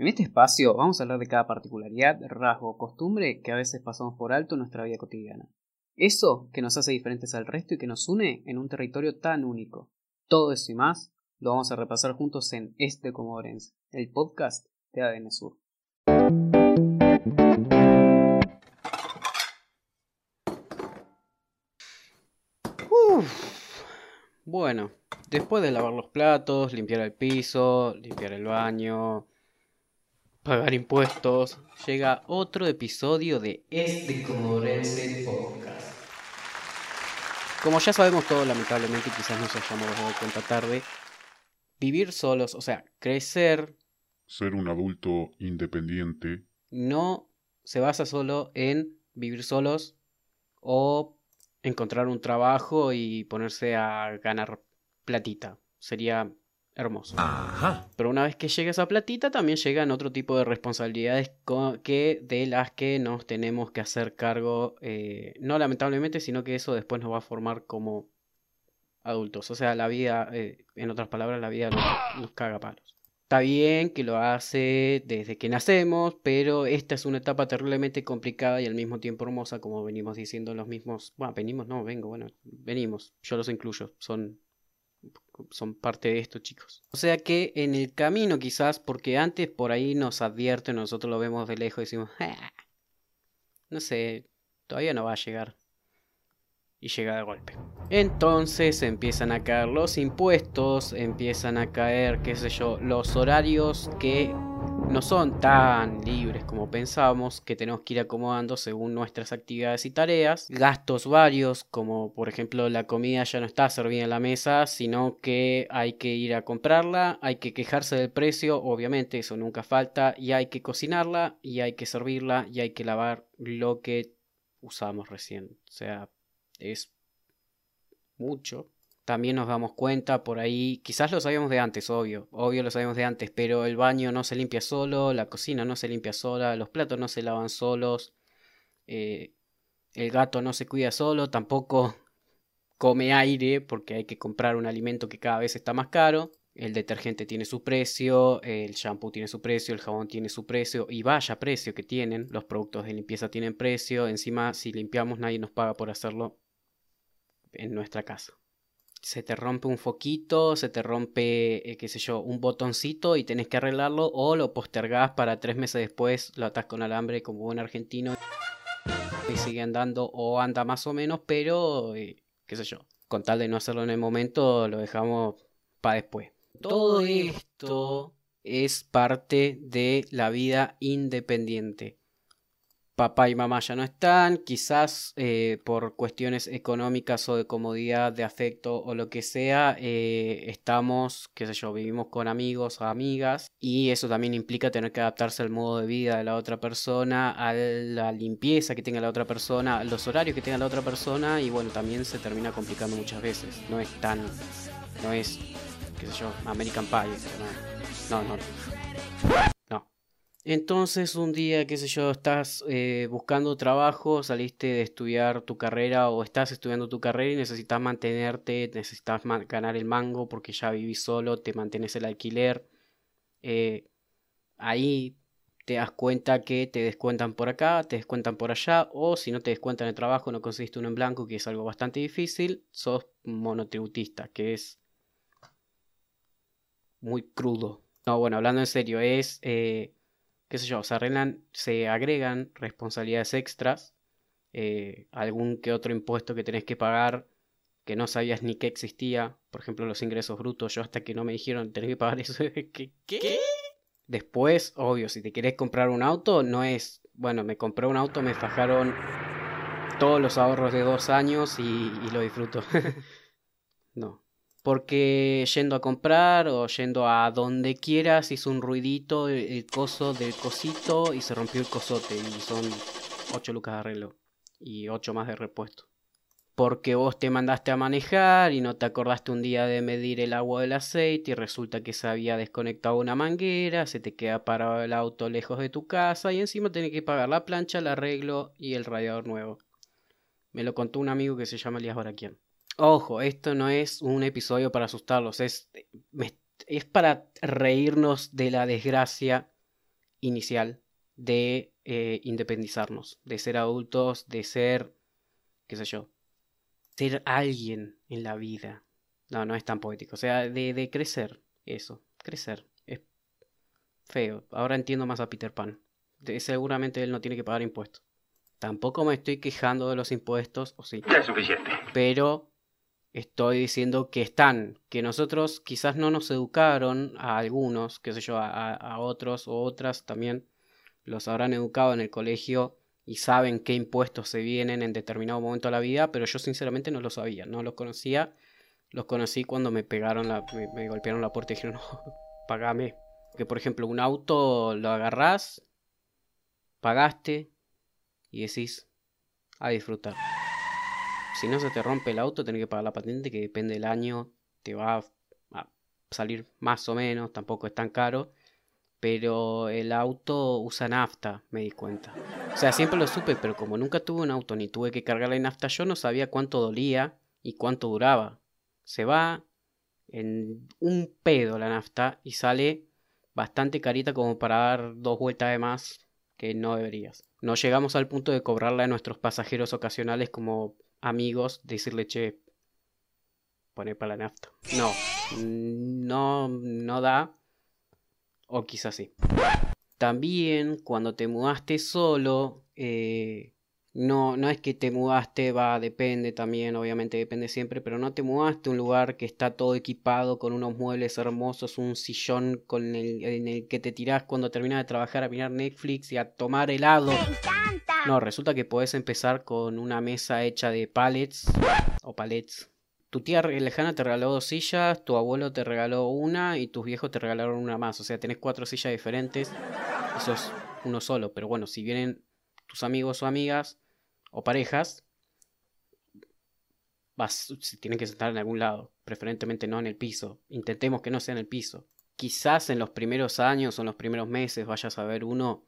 En este espacio vamos a hablar de cada particularidad, rasgo o costumbre que a veces pasamos por alto en nuestra vida cotidiana. Eso que nos hace diferentes al resto y que nos une en un territorio tan único. Todo eso y más lo vamos a repasar juntos en Este Comodorense, el podcast de ADN Sur. Bueno, después de lavar los platos, limpiar el piso, limpiar el baño, pagar impuestos, llega otro episodio de Este Comodorense Podcast. Como ya sabemos todos, lamentablemente, quizás nos hayamos dado cuenta tarde, vivir solos, o sea, crecer. Ser un adulto independiente. No se basa solo en vivir solos o encontrar un trabajo y ponerse a ganar platita. Sería hermoso. Pero una vez que llega esa platita, también llegan otro tipo de responsabilidades que de las que nos tenemos que hacer cargo, eh, no lamentablemente, sino que eso después nos va a formar como adultos. O sea, la vida, eh, en otras palabras, la vida nos, caga palos. Está bien que lo hace desde que nacemos, pero esta es una etapa terriblemente complicada y al mismo tiempo hermosa, como venimos diciendo los mismos. Bueno, venimos, no, vengo, bueno, venimos, yo los incluyo, son son parte de esto, chicos. O sea que en el camino quizás, porque antes por ahí nos advierte, nosotros lo vemos de lejos y decimos, ah, no sé, todavía no va a llegar. Y llega de golpe. Entonces empiezan a caer los impuestos, empiezan a caer, qué sé yo, los horarios que no son tan libres como pensábamos, que tenemos que ir acomodando según nuestras actividades y tareas. Gastos varios, como por ejemplo la comida ya no está servida en la mesa, sino que hay que ir a comprarla, hay que quejarse del precio, obviamente eso nunca falta, y hay que cocinarla, y hay que servirla, y hay que lavar lo que usamos recién. O sea, es mucho también nos damos cuenta por ahí, quizás lo sabíamos de antes, obvio, obvio lo sabíamos de antes, pero el baño no se limpia solo, la cocina no se limpia sola, los platos no se lavan solos, eh, el gato no se cuida solo, tampoco come aire porque hay que comprar un alimento que cada vez está más caro. El detergente tiene su precio, el shampoo tiene su precio, el jabón tiene su precio y vaya precio que tienen. Los productos de limpieza tienen precio. Encima, si limpiamos, nadie nos paga por hacerlo en nuestra casa se te rompe un foquito, se te rompe, eh, qué sé yo, un botoncito y tenés que arreglarlo o lo postergás para tres meses después, lo atás con alambre como buen argentino y sigue andando o anda más o menos, pero eh, qué sé yo, con tal de no hacerlo en el momento, lo dejamos para después. Todo esto es parte de la vida independiente papá y mamá ya no están, quizás eh, por cuestiones económicas o de comodidad, de afecto o lo que sea, eh, estamos, qué sé yo, vivimos con amigos o amigas y eso también implica tener que adaptarse al modo de vida de la otra persona, a la limpieza que tenga la otra persona, a los horarios que tenga la otra persona y bueno, también se termina complicando muchas veces, no es tan, no es, qué sé yo, American Pie, no, no. no. Entonces un día, qué sé yo, estás eh, buscando trabajo, saliste de estudiar tu carrera o estás estudiando tu carrera y necesitas mantenerte, necesitas ganar el mango porque ya vivís solo, te mantienes el alquiler. Eh, ahí te das cuenta que te descuentan por acá, te descuentan por allá, o si no te descuentan el trabajo, no conseguiste uno en blanco, que es algo bastante difícil, sos monotributista, que es muy crudo. No, bueno, hablando en serio, es... Eh, qué sé yo, se arreglan, se agregan responsabilidades extras, eh, algún que otro impuesto que tenés que pagar que no sabías ni que existía, por ejemplo los ingresos brutos, yo hasta que no me dijeron tenés que pagar eso, ¿qué? ¿Qué? Después, obvio, si te querés comprar un auto, no es, bueno, me compré un auto, me fajaron todos los ahorros de dos años y, y lo disfruto. no, porque yendo a comprar o yendo a donde quieras hizo un ruidito el, coso del cosito y se rompió el cosote y son 8 lucas de arreglo y 8 más de repuesto. Porque vos te mandaste a manejar y no te acordaste un día de medir el agua del aceite y resulta que se había desconectado una manguera, se te queda parado el auto lejos de tu casa y encima tenés que pagar la plancha, el arreglo y el radiador nuevo. Me lo contó un amigo que se llama Elías Baraquian. Ojo, esto no es un episodio para asustarlos, es, es para reírnos de la desgracia inicial de eh, independizarnos, de ser adultos, de ser, qué sé yo, ser alguien en la vida. No, no es tan poético. O sea, de, de crecer, eso, crecer. Es feo. Ahora entiendo más a Peter Pan. seguramente él no tiene que pagar impuestos. Tampoco me estoy quejando de los impuestos, o sí. Ya es suficiente. Pero estoy diciendo que están, que nosotros quizás no nos educaron a algunos, qué sé yo, a, otros o otras también los habrán educado en el colegio y saben qué impuestos se vienen en determinado momento de la vida, pero yo sinceramente no lo sabía, no los conocía. Los conocí cuando me pegaron la, me, golpearon la puerta y dijeron, no, pagame. Que por ejemplo, un auto lo agarrás, pagaste y decís, a disfrutar. Si no se te rompe el auto, tenés que pagar la patente, que depende del año, te va a salir más o menos, tampoco es tan caro pero el auto usa nafta, me di cuenta. O sea, siempre lo supe, pero como nunca tuve un auto ni tuve que cargar la nafta, yo no sabía cuánto dolía y cuánto duraba. Se va en un pedo la nafta y sale bastante carita como para dar dos vueltas de más que no deberías. No llegamos al punto de cobrarle a nuestros pasajeros ocasionales como amigos, decirle, che, pone para la nafta. No, no, no da o quizás sí. También cuando te mudaste solo, eh, no, no es que te mudaste, va, depende también, obviamente depende siempre, pero no te mudaste a un lugar que está todo equipado con unos muebles hermosos, un sillón con el, en el que te tirás cuando terminas de trabajar a mirar Netflix y a tomar helado. No, resulta que podés empezar con una mesa hecha de pallets o palets tu tía lejana te regaló dos sillas, tu abuelo te regaló una y tus viejos te regalaron una más. O sea, tenés cuatro sillas diferentes. Eso es uno solo. Pero bueno, si vienen tus amigos o amigas o parejas, vas, tienen que sentar en algún lado. Preferentemente no en el piso. Intentemos que no sea en el piso. Quizás en los primeros años o en los primeros meses vayas a ver uno.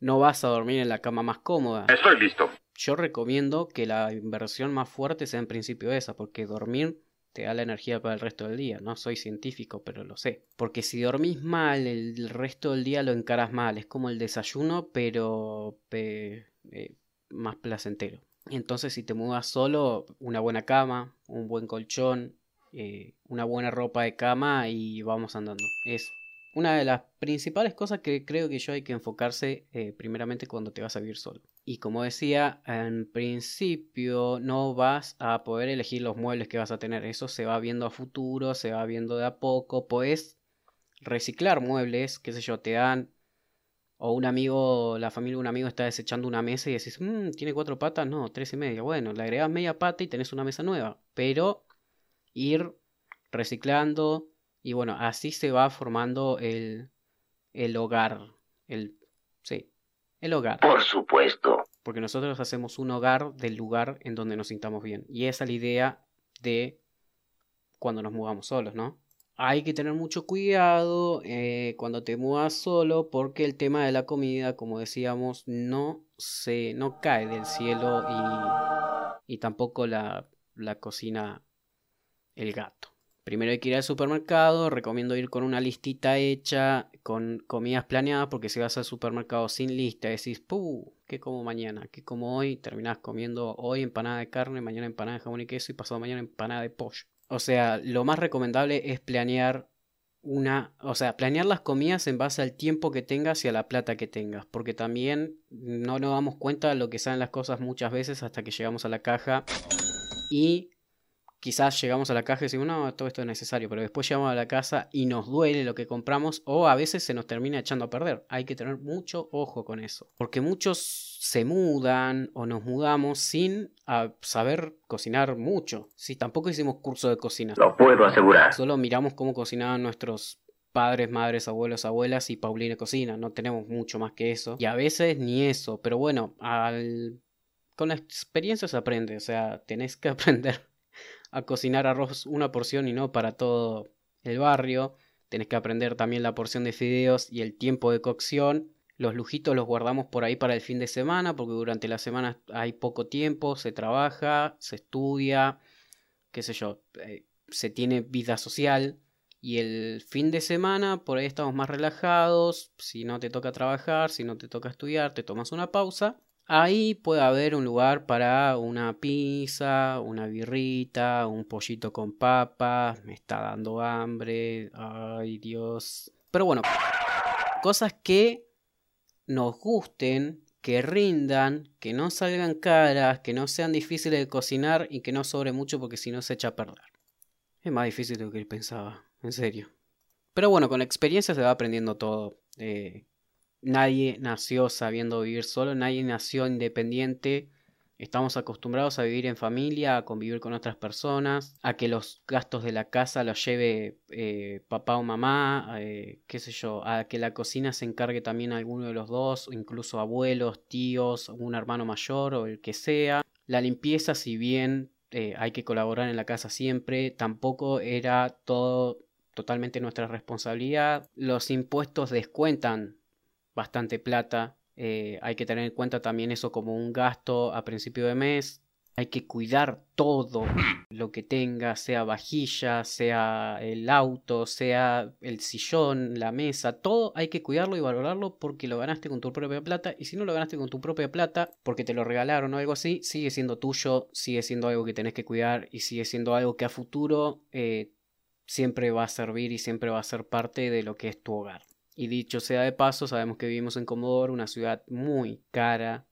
No vas a dormir en la cama más cómoda. Estoy listo yo recomiendo que la inversión más fuerte sea en principio esa, porque dormir te da la energía para el resto del día. No soy científico, pero lo sé. Porque si dormís mal, el resto del día lo encaras mal. Es como el desayuno, pero eh, más placentero. Entonces, si te mudas solo, una buena cama, un buen colchón, eh, una buena ropa de cama y vamos andando. Es una de las principales cosas que creo que yo hay que enfocarse eh, primeramente cuando te vas a vivir solo. Y como decía, en principio no vas a poder elegir los muebles que vas a tener. Eso se va viendo a futuro, se va viendo de a poco. Puedes reciclar muebles, qué sé yo, te dan... O un amigo, la familia de un amigo está desechando una mesa y decís, mmm, tiene cuatro patas, no, tres y media. Bueno, le agregas media pata y tenés una mesa nueva. Pero ir reciclando, y bueno, así se va formando el, el hogar. El, sí, el hogar. Por supuesto. Porque nosotros hacemos un hogar del lugar en donde nos sintamos bien. Y esa es la idea de cuando nos mudamos solos, ¿no? Hay que tener mucho cuidado eh, cuando te mudas solo porque el tema de la comida, como decíamos, no se no cae del cielo y, y tampoco la, la cocina el gato. Primero hay que ir al supermercado, recomiendo ir con una listita hecha, con comidas planeadas, porque si vas al supermercado sin lista, decís, ¡puh! ¿Qué como mañana? ¿Qué como hoy? Terminás comiendo hoy empanada de carne, mañana empanada de jamón y queso y pasado mañana empanada de pollo. O sea, lo más recomendable es planear una, o sea, planear las comidas en base al tiempo que tengas y a la plata que tengas, porque también no nos damos cuenta de lo que salen las cosas muchas veces hasta que llegamos a la caja y quizás llegamos a la caja y decimos, no, todo esto es necesario, pero después llegamos a la casa y nos duele lo que compramos o a veces se nos termina echando a perder. Hay que tener mucho ojo con eso, porque muchos se mudan o nos mudamos sin ah, saber cocinar mucho. Si tampoco hicimos curso de cocina. Lo puedo asegurar. Solo miramos cómo cocinaban nuestros padres, madres, abuelos, abuelas y Paulina cocina. No tenemos mucho más que eso. Y a veces ni eso. Pero bueno, al... con la experiencia se aprende. O sea, tenés que aprender a cocinar arroz una porción y no para todo el barrio. Tenés que aprender también la porción de fideos y el tiempo de cocción. Los lujitos los guardamos por ahí para el fin de semana porque durante la semana hay poco tiempo, se trabaja, se estudia, qué sé yo, eh, se tiene vida social Y el fin de semana, por ahí estamos más relajados. Si no te toca trabajar, si no te toca estudiar, te tomas una pausa. Ahí puede haber un lugar para una pizza, una birrita, un pollito con papas. Me está dando hambre. Ay, Dios. Pero bueno, cosas que nos gusten, que rindan, que no salgan caras, que no sean difíciles de cocinar y que no sobre mucho porque si no se echa a perder. Es más difícil de lo que pensaba en serio. Pero bueno, con experiencia se va aprendiendo todo. Eh, nadie nació sabiendo vivir solo, nadie nació independiente. Estamos acostumbrados a vivir en familia, a convivir con otras personas, a que los gastos de la casa los lleve eh, papá o mamá, eh, qué sé yo, a que la cocina se encargue también alguno de los dos, incluso abuelos, tíos, un hermano mayor o el que sea. La limpieza, si bien hay que colaborar en la casa siempre, tampoco era todo totalmente nuestra responsabilidad. Los impuestos descuentan bastante plata. Eh, hay que tener en cuenta también eso como un gasto a principio de mes. Hay que cuidar todo lo que tenga, sea vajilla, sea el auto, sea el sillón, la mesa, todo hay que cuidarlo y valorarlo porque lo ganaste con tu propia plata y si no lo ganaste con tu propia plata porque te lo regalaron o algo así, sigue siendo tuyo, sigue siendo algo que tenés que cuidar y sigue siendo algo que a futuro eh, siempre va a servir y siempre va a ser parte de lo que es tu hogar. Y dicho sea de paso, sabemos que vivimos en Comodoro, una ciudad muy cara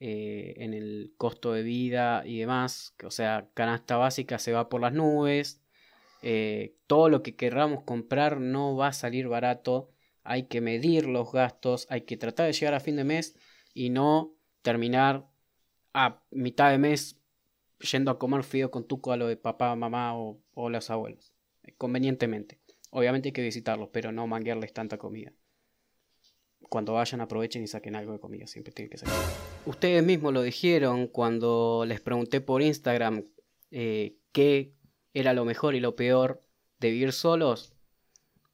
eh, en el costo de vida y demás. O sea, canasta básica se va por las nubes. Eh, todo lo que querramos comprar no va a salir barato. Hay que medir los gastos, hay que tratar de llegar a fin de mes y no terminar a mitad de mes yendo a comer fío con tuco a lo de papá, mamá o, o los abuelos convenientemente. Obviamente hay que visitarlos, pero no manguearles tanta comida. Cuando vayan aprovechen y saquen algo de comida, siempre tiene que ser. Ustedes mismos lo dijeron cuando les pregunté por Instagram eh, qué era lo mejor y lo peor de vivir solos.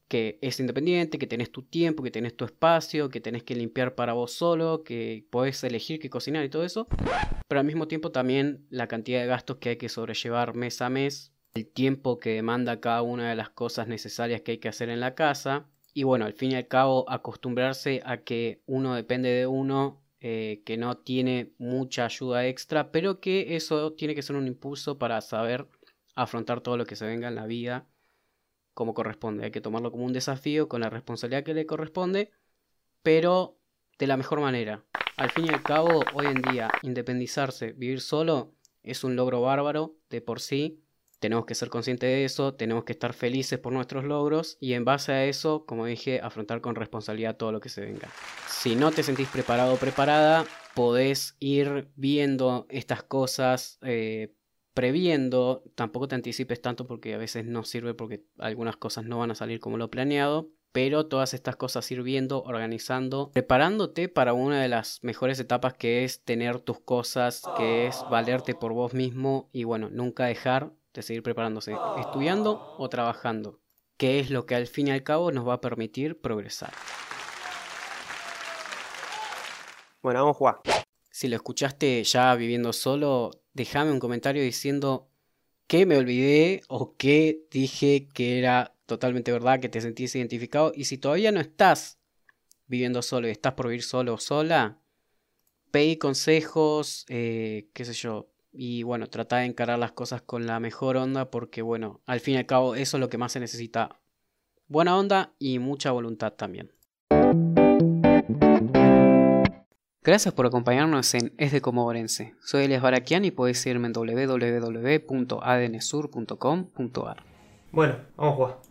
Que es independiente, que tenés tu tiempo, que tenés tu espacio, que tenés que limpiar para vos solo, que podés elegir qué cocinar y todo eso. Pero al mismo tiempo también la cantidad de gastos que hay que sobrellevar mes a mes el tiempo que demanda cada una de las cosas necesarias que hay que hacer en la casa. Y bueno, al fin y al cabo acostumbrarse a que uno depende de uno, eh, que no tiene mucha ayuda extra, pero que eso tiene que ser un impulso para saber afrontar todo lo que se venga en la vida como corresponde. Hay que tomarlo como un desafío con la responsabilidad que le corresponde, pero de la mejor manera. Al fin y al cabo, hoy en día, independizarse, vivir solo, es un logro bárbaro de por sí tenemos que ser conscientes de eso, tenemos que estar felices por nuestros logros y en base a eso, como dije, afrontar con responsabilidad todo lo que se venga. Si no te sentís preparado o preparada, podés ir viendo estas cosas, eh, previendo, tampoco te anticipes tanto porque a veces no sirve porque algunas cosas no van a salir como lo planeado, pero todas estas cosas ir viendo, organizando, preparándote para una de las mejores etapas que es tener tus cosas, que es valerte por vos mismo y bueno, nunca dejar de seguir preparándose, estudiando o trabajando, que es lo que al fin y al cabo nos va a permitir progresar. Bueno, vamos a jugar. Si lo escuchaste ya viviendo solo, déjame un comentario diciendo que me olvidé o que dije que era totalmente verdad, que te sentís identificado. Y si todavía no estás viviendo solo y estás por vivir solo o sola, pedí consejos, eh, qué sé yo, y bueno, trata de encarar las cosas con la mejor onda porque bueno, al fin y al cabo eso es lo que más se necesita. Buena onda y mucha voluntad también. Gracias por acompañarnos en Es de Comodorense. Soy Elias Barakian y puedes seguirme en www.adnsur.com.ar. Bueno, vamos a jugar.